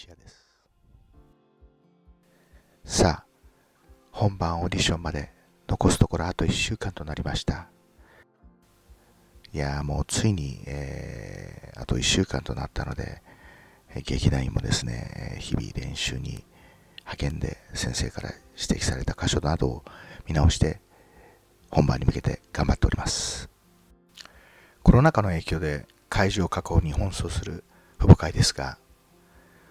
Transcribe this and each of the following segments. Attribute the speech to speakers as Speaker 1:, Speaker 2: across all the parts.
Speaker 1: 一也です。さあ本番オーディションまで残すところあと1週間となりました。いやもうついに、えー、あと1週間となったので劇団員もですね日々練習に派遣で先生から指摘された箇所などを見直して本番に向けて頑張っております。コロナ禍の影響で会場確保に奔走する父母会ですが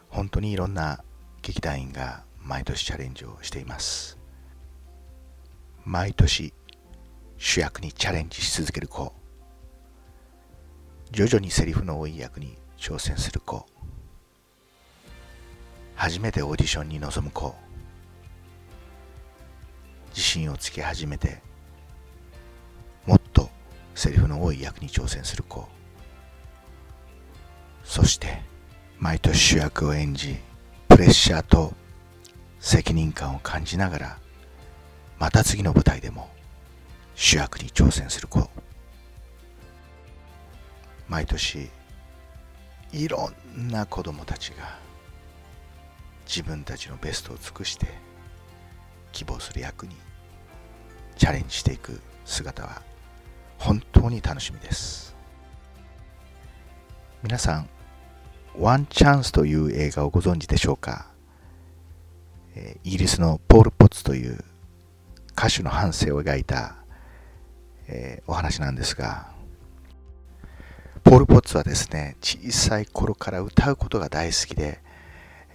Speaker 1: 本当にいろんな劇団員が毎年チャレンジをしています。毎年主役にチャレンジし続ける子。徐々にセリフの多い役に挑戦する子。初めてオーディションに臨む子。自信をつけ始めてもっとセリフの多い役に挑戦する子。そして毎年主役を演じプレッシャーと責任感を感じながらまた次の舞台でも主役に挑戦する子毎年いろんな子供たちが自分たちのベストを尽くして希望する役にチャレンジしていく姿は本当に楽しみです。皆さんワンチャンスという映画をご存知でしょうか？イギリスのポール・ポッツという歌手の半生を描いた、え、お話なんですがポール・ポッツはですね小さい頃から歌うことが大好きで、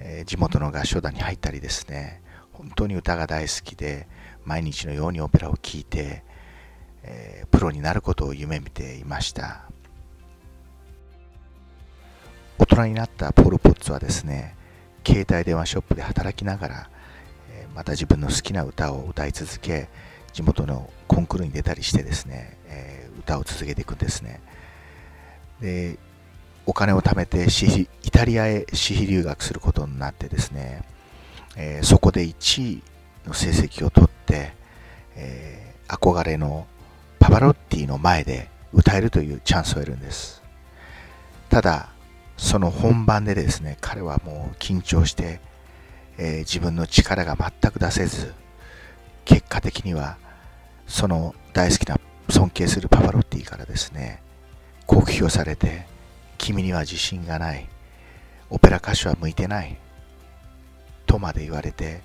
Speaker 1: え、地元の合唱団に入ったりですね本当に歌が大好きで毎日のようにオペラを聴いて、え、プロになることを夢見ていました。大人になったポール・ポッツはですね携帯電話ショップで働きながら、また自分の好きな歌を歌い続け地元のコンクールに出たりしてですね、え、歌を続けていくんですね。でお金を貯めてイタリアへ私費留学することになってですね、え、そこで1位の成績を取って、え、憧れのパパロッティの前で歌えるというチャンスを得るんです。ただその本番でですね彼はもう緊張して、えー、自分の力が全く出せず結果的にはその大好きな尊敬するパパロッティからですね酷評されて君には自信がないオペラ歌手は向いてないとまで言われて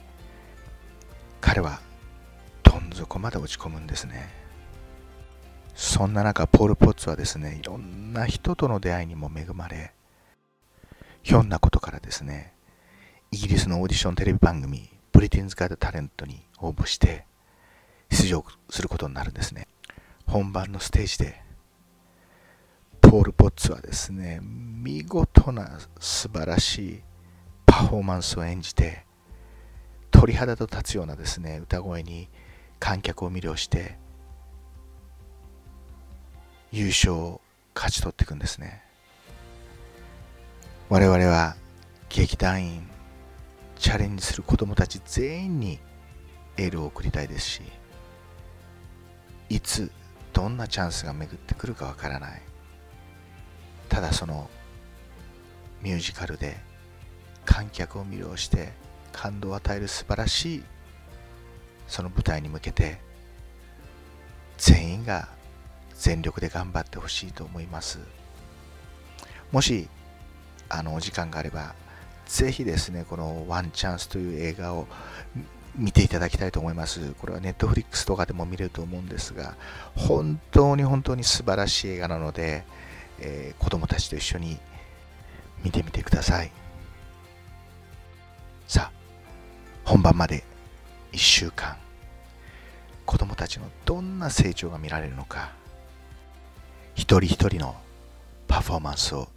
Speaker 1: 彼はどん底まで落ち込むんですね。そんな中ポール・ポッツはですねいろんな人との出会いにも恵まれひょんなことからですねイギリスのオーディションテレビ番組ブリティンズ・ガード・タレントに応募して出場することになるんですね。本番のステージでポール・ポッツはですね見事な素晴らしいパフォーマンスを演じて鳥肌と立つようなですね歌声に観客を魅了して優勝を勝ち取っていくんですね。我々は劇団員チャレンジする子どもたち全員にエールを送りたいですしいつどんなチャンスが巡ってくるかわからない。ただそのミュージカルで観客を魅了して感動を与える素晴らしいその舞台に向けて全員が全力で頑張ってほしいと思います。もしあのお時間があればぜひですねこの「ワンチャンス」という映画を見ていただきたいと思います。これはネットフリックスとかでも見れると思うんですが本当に本当に素晴らしい映画なので、えー、子供たちと一緒に見てみてください。さあ本番まで1週間。子供たちのどんな成長が見られるのか。一人一人のパフォーマンスを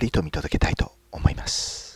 Speaker 1: りと見届けたいと思います。